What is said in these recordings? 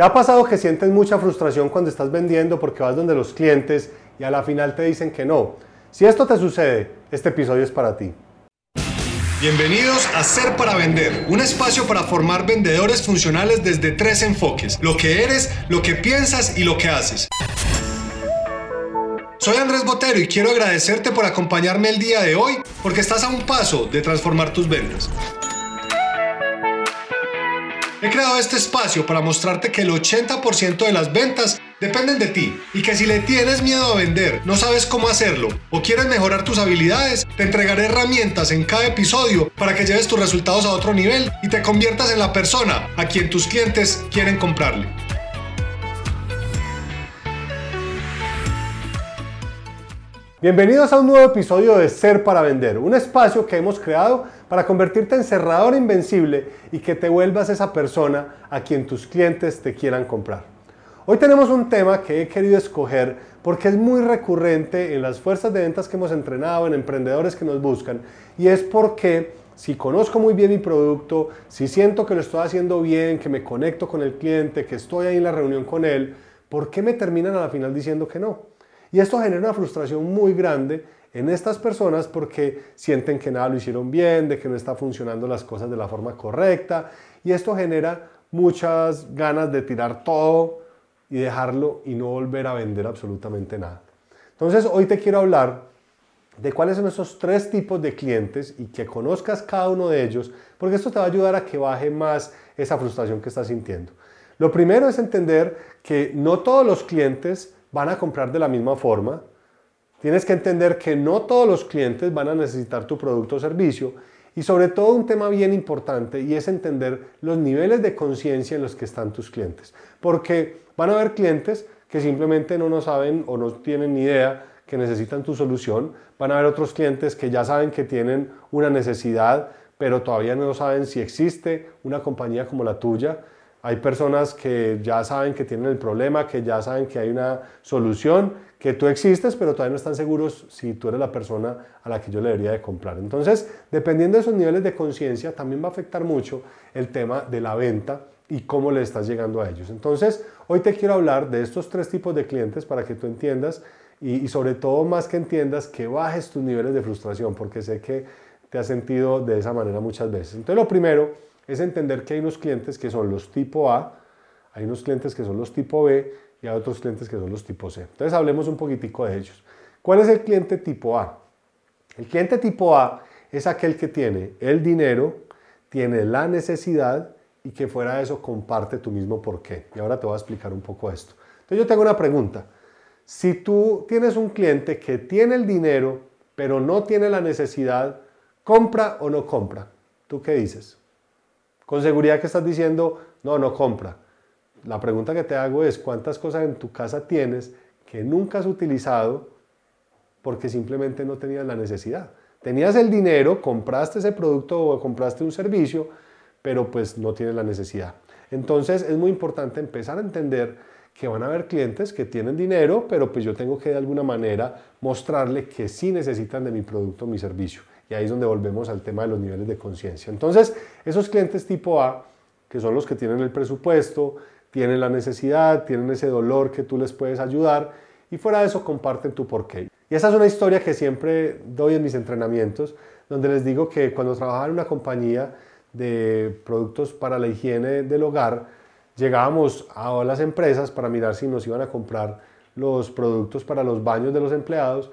¿Te ha pasado que sientes mucha frustración cuando estás vendiendo porque vas donde los clientes y a la final te dicen que no? Si esto te sucede, este episodio es para ti. Bienvenidos a Ser para Vender, un espacio para formar vendedores funcionales desde tres enfoques, lo que eres, lo que piensas y lo que haces. Soy Andrés Botero y quiero agradecerte por acompañarme el día de hoy porque estás a un paso de transformar tus ventas. He creado este espacio para mostrarte que el 80% de las ventas dependen de ti y que si le tienes miedo a vender, no sabes cómo hacerlo o quieres mejorar tus habilidades, te entregaré herramientas en cada episodio para que lleves tus resultados a otro nivel y te conviertas en la persona a quien tus clientes quieren comprarle. Bienvenidos a un nuevo episodio de Ser para Vender, un espacio que hemos creado para convertirte en cerrador invencible y que te vuelvas esa persona a quien tus clientes te quieran comprar. Hoy tenemos un tema que he querido escoger porque es muy recurrente en las fuerzas de ventas que hemos entrenado, en emprendedores que nos buscan, y es porque si conozco muy bien mi producto, si siento que lo estoy haciendo bien, que me conecto con el cliente, que estoy ahí en la reunión con él, ¿por qué me terminan a la final diciendo que no? Y esto genera una frustración muy grande en estas personas porque sienten que nada lo hicieron bien, de que no está funcionando las cosas de la forma correcta y esto genera muchas ganas de tirar todo y dejarlo y no volver a vender absolutamente nada. Entonces hoy te quiero hablar de cuáles son esos tres tipos de clientes y que conozcas cada uno de ellos, porque esto te va a ayudar a que baje más esa frustración que estás sintiendo. Lo primero es entender que no todos los clientes van a comprar de la misma forma. Tienes que entender que no todos los clientes van a necesitar tu producto o servicio y sobre todo un tema bien importante y es entender los niveles de conciencia en los que están tus clientes. Porque van a haber clientes que simplemente no nos saben o no tienen ni idea que necesitan tu solución. Van a haber otros clientes que ya saben que tienen una necesidad, pero todavía no saben si existe una compañía como la tuya. Hay personas que ya saben que tienen el problema, que ya saben que hay una solución, que tú existes, pero todavía no están seguros si tú eres la persona a la que yo le debería de comprar. Entonces, dependiendo de esos niveles de conciencia, también va a afectar mucho el tema de la venta y cómo le estás llegando a ellos. Entonces, hoy te quiero hablar de estos tres tipos de clientes para que tú entiendas y, y sobre todo más que entiendas que bajes tus niveles de frustración, porque sé que te has sentido de esa manera muchas veces. Entonces, lo primero es entender que hay unos clientes que son los tipo A, hay unos clientes que son los tipo B y hay otros clientes que son los tipo C. Entonces hablemos un poquitico de ellos. ¿Cuál es el cliente tipo A? El cliente tipo A es aquel que tiene el dinero, tiene la necesidad y que fuera de eso comparte tu mismo porqué. Y ahora te voy a explicar un poco esto. Entonces yo tengo una pregunta. Si tú tienes un cliente que tiene el dinero, pero no tiene la necesidad, ¿compra o no compra? ¿Tú qué dices? Con seguridad que estás diciendo, no, no compra. La pregunta que te hago es, ¿cuántas cosas en tu casa tienes que nunca has utilizado porque simplemente no tenías la necesidad? Tenías el dinero, compraste ese producto o compraste un servicio, pero pues no tienes la necesidad. Entonces es muy importante empezar a entender que van a haber clientes que tienen dinero, pero pues yo tengo que de alguna manera mostrarle que sí necesitan de mi producto o mi servicio. Y ahí es donde volvemos al tema de los niveles de conciencia. Entonces, esos clientes tipo A, que son los que tienen el presupuesto, tienen la necesidad, tienen ese dolor que tú les puedes ayudar y fuera de eso comparten tu porqué. Y esa es una historia que siempre doy en mis entrenamientos, donde les digo que cuando trabajaba en una compañía de productos para la higiene del hogar, llegábamos a las empresas para mirar si nos iban a comprar los productos para los baños de los empleados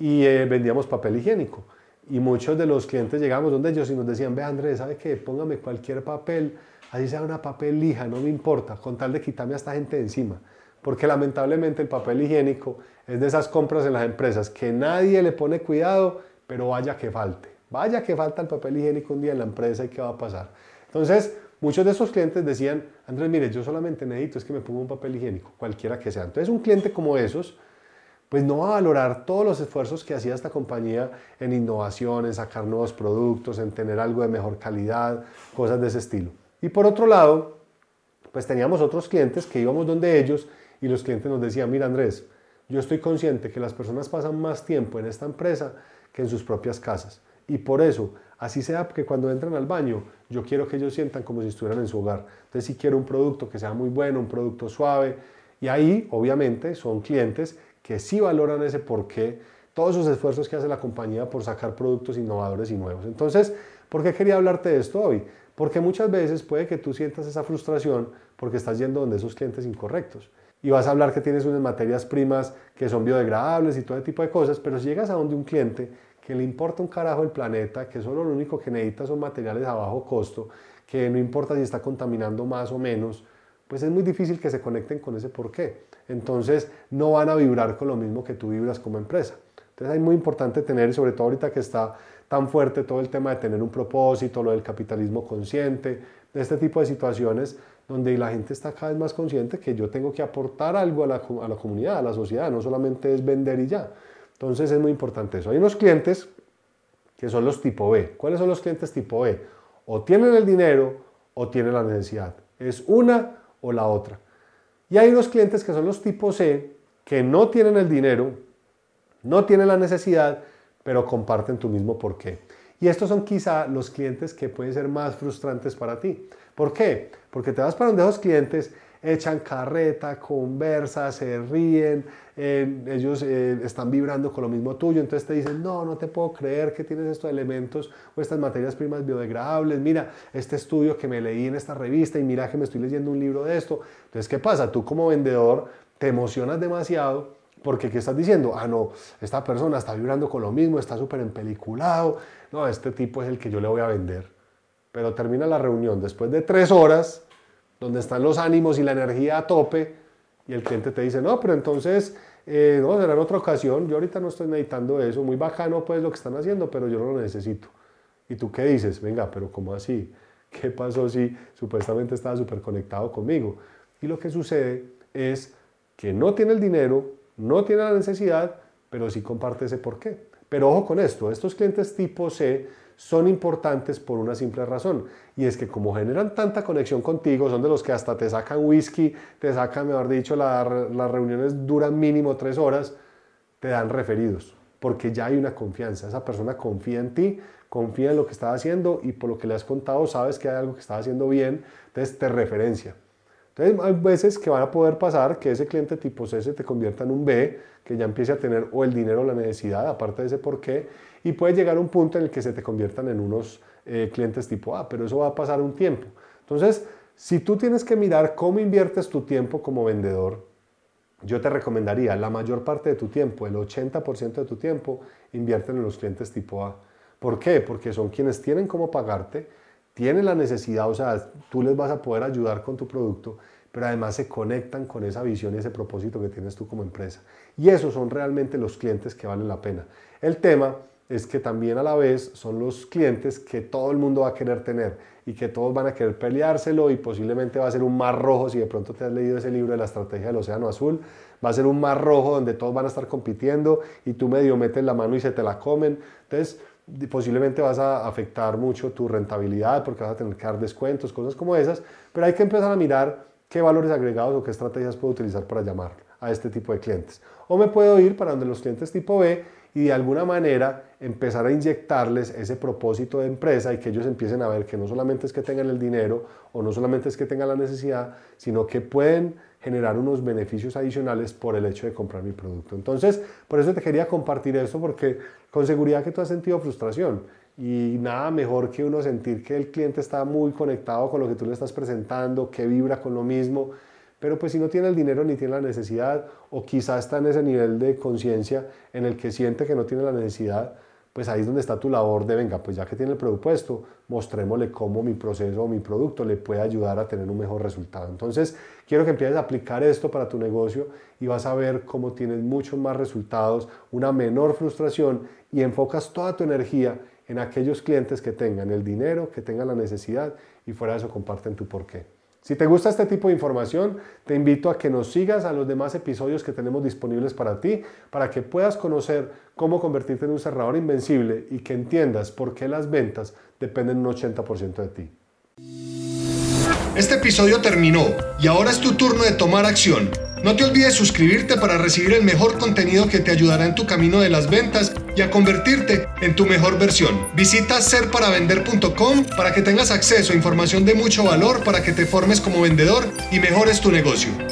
y eh, vendíamos papel higiénico. Y muchos de los clientes llegamos donde ellos y nos decían, ve Andrés, ¿sabe qué? Póngame cualquier papel, así sea una papel lija, no me importa, con tal de quitarme a esta gente de encima. Porque lamentablemente el papel higiénico es de esas compras en las empresas que nadie le pone cuidado, pero vaya que falte. Vaya que falta el papel higiénico un día en la empresa y qué va a pasar. Entonces, muchos de esos clientes decían, Andrés, mire, yo solamente necesito es que me ponga un papel higiénico, cualquiera que sea. Entonces, un cliente como esos, pues no va a valorar todos los esfuerzos que hacía esta compañía en innovación, en sacar nuevos productos, en tener algo de mejor calidad, cosas de ese estilo. Y por otro lado, pues teníamos otros clientes que íbamos donde ellos y los clientes nos decían, mira Andrés, yo estoy consciente que las personas pasan más tiempo en esta empresa que en sus propias casas. Y por eso Así sea que cuando entran al baño, yo quiero que ellos sientan como si estuvieran en su hogar. Entonces, si quiero un producto que sea muy bueno, un producto suave, y ahí, obviamente, son clientes que sí valoran ese porqué, todos esos esfuerzos que hace la compañía por sacar productos innovadores y nuevos. Entonces, ¿por qué quería hablarte de esto hoy? Porque muchas veces puede que tú sientas esa frustración porque estás yendo donde esos clientes incorrectos. Y vas a hablar que tienes unas materias primas que son biodegradables y todo ese tipo de cosas, pero si llegas a donde un cliente que le importa un carajo el planeta, que solo lo único que necesita son materiales a bajo costo, que no importa si está contaminando más o menos, pues es muy difícil que se conecten con ese por qué. Entonces no van a vibrar con lo mismo que tú vibras como empresa. Entonces es muy importante tener, sobre todo ahorita que está tan fuerte todo el tema de tener un propósito, lo del capitalismo consciente, de este tipo de situaciones donde la gente está cada vez más consciente que yo tengo que aportar algo a la, a la comunidad, a la sociedad, no solamente es vender y ya. Entonces es muy importante eso. Hay unos clientes que son los tipo B. ¿Cuáles son los clientes tipo B? O tienen el dinero o tienen la necesidad. Es una o la otra. Y hay unos clientes que son los tipo C, que no tienen el dinero, no tienen la necesidad, pero comparten tu mismo porqué. Y estos son quizá los clientes que pueden ser más frustrantes para ti. ¿Por qué? Porque te vas para donde esos clientes echan carreta, conversan, se ríen, eh, ellos eh, están vibrando con lo mismo tuyo, entonces te dicen, no, no te puedo creer que tienes estos elementos o estas materias primas biodegradables, mira este estudio que me leí en esta revista y mira que me estoy leyendo un libro de esto. Entonces, ¿qué pasa? Tú como vendedor te emocionas demasiado porque ¿qué estás diciendo? Ah, no, esta persona está vibrando con lo mismo, está súper empeliculado, no, este tipo es el que yo le voy a vender. Pero termina la reunión después de tres horas, donde están los ánimos y la energía a tope, y el cliente te dice, no, pero entonces, eh, no, será en otra ocasión, yo ahorita no estoy meditando eso, muy bacano pues lo que están haciendo, pero yo no lo necesito. ¿Y tú qué dices? Venga, pero ¿cómo así? ¿Qué pasó si supuestamente estaba súper conectado conmigo? Y lo que sucede es que no tiene el dinero, no tiene la necesidad, pero sí comparte ese por qué. Pero ojo con esto, estos clientes tipo C son importantes por una simple razón, y es que como generan tanta conexión contigo, son de los que hasta te sacan whisky, te sacan, mejor dicho, las reuniones duran mínimo tres horas, te dan referidos, porque ya hay una confianza, esa persona confía en ti, confía en lo que estás haciendo y por lo que le has contado sabes que hay algo que estás haciendo bien, entonces te referencia. Hay veces que van a poder pasar que ese cliente tipo C se te convierta en un B, que ya empiece a tener o el dinero o la necesidad, aparte de ese por qué, y puede llegar a un punto en el que se te conviertan en unos eh, clientes tipo A, pero eso va a pasar un tiempo. Entonces, si tú tienes que mirar cómo inviertes tu tiempo como vendedor, yo te recomendaría la mayor parte de tu tiempo, el 80% de tu tiempo, invierten en los clientes tipo A. ¿Por qué? Porque son quienes tienen cómo pagarte, tienen la necesidad, o sea, tú les vas a poder ayudar con tu producto, pero además se conectan con esa visión y ese propósito que tienes tú como empresa. Y esos son realmente los clientes que valen la pena. El tema es que también a la vez son los clientes que todo el mundo va a querer tener y que todos van a querer peleárselo y posiblemente va a ser un mar rojo, si de pronto te has leído ese libro de la estrategia del océano azul, va a ser un mar rojo donde todos van a estar compitiendo y tú medio metes la mano y se te la comen. Entonces, posiblemente vas a afectar mucho tu rentabilidad porque vas a tener que dar descuentos, cosas como esas, pero hay que empezar a mirar qué valores agregados o qué estrategias puedo utilizar para llamar a este tipo de clientes. O me puedo ir para donde los clientes tipo B y de alguna manera empezar a inyectarles ese propósito de empresa y que ellos empiecen a ver que no solamente es que tengan el dinero o no solamente es que tengan la necesidad, sino que pueden generar unos beneficios adicionales por el hecho de comprar mi producto. Entonces, por eso te quería compartir esto porque con seguridad que tú has sentido frustración y nada mejor que uno sentir que el cliente está muy conectado con lo que tú le estás presentando, que vibra con lo mismo pero pues si no tiene el dinero ni tiene la necesidad, o quizá está en ese nivel de conciencia en el que siente que no tiene la necesidad, pues ahí es donde está tu labor de, venga, pues ya que tiene el presupuesto, mostrémosle cómo mi proceso o mi producto le puede ayudar a tener un mejor resultado. Entonces, quiero que empieces a aplicar esto para tu negocio y vas a ver cómo tienes muchos más resultados, una menor frustración y enfocas toda tu energía en aquellos clientes que tengan el dinero, que tengan la necesidad y fuera de eso comparten tu porqué. Si te gusta este tipo de información, te invito a que nos sigas a los demás episodios que tenemos disponibles para ti, para que puedas conocer cómo convertirte en un cerrador invencible y que entiendas por qué las ventas dependen un 80% de ti. Este episodio terminó y ahora es tu turno de tomar acción. No te olvides suscribirte para recibir el mejor contenido que te ayudará en tu camino de las ventas a convertirte en tu mejor versión. Visita serparavender.com para que tengas acceso a información de mucho valor para que te formes como vendedor y mejores tu negocio.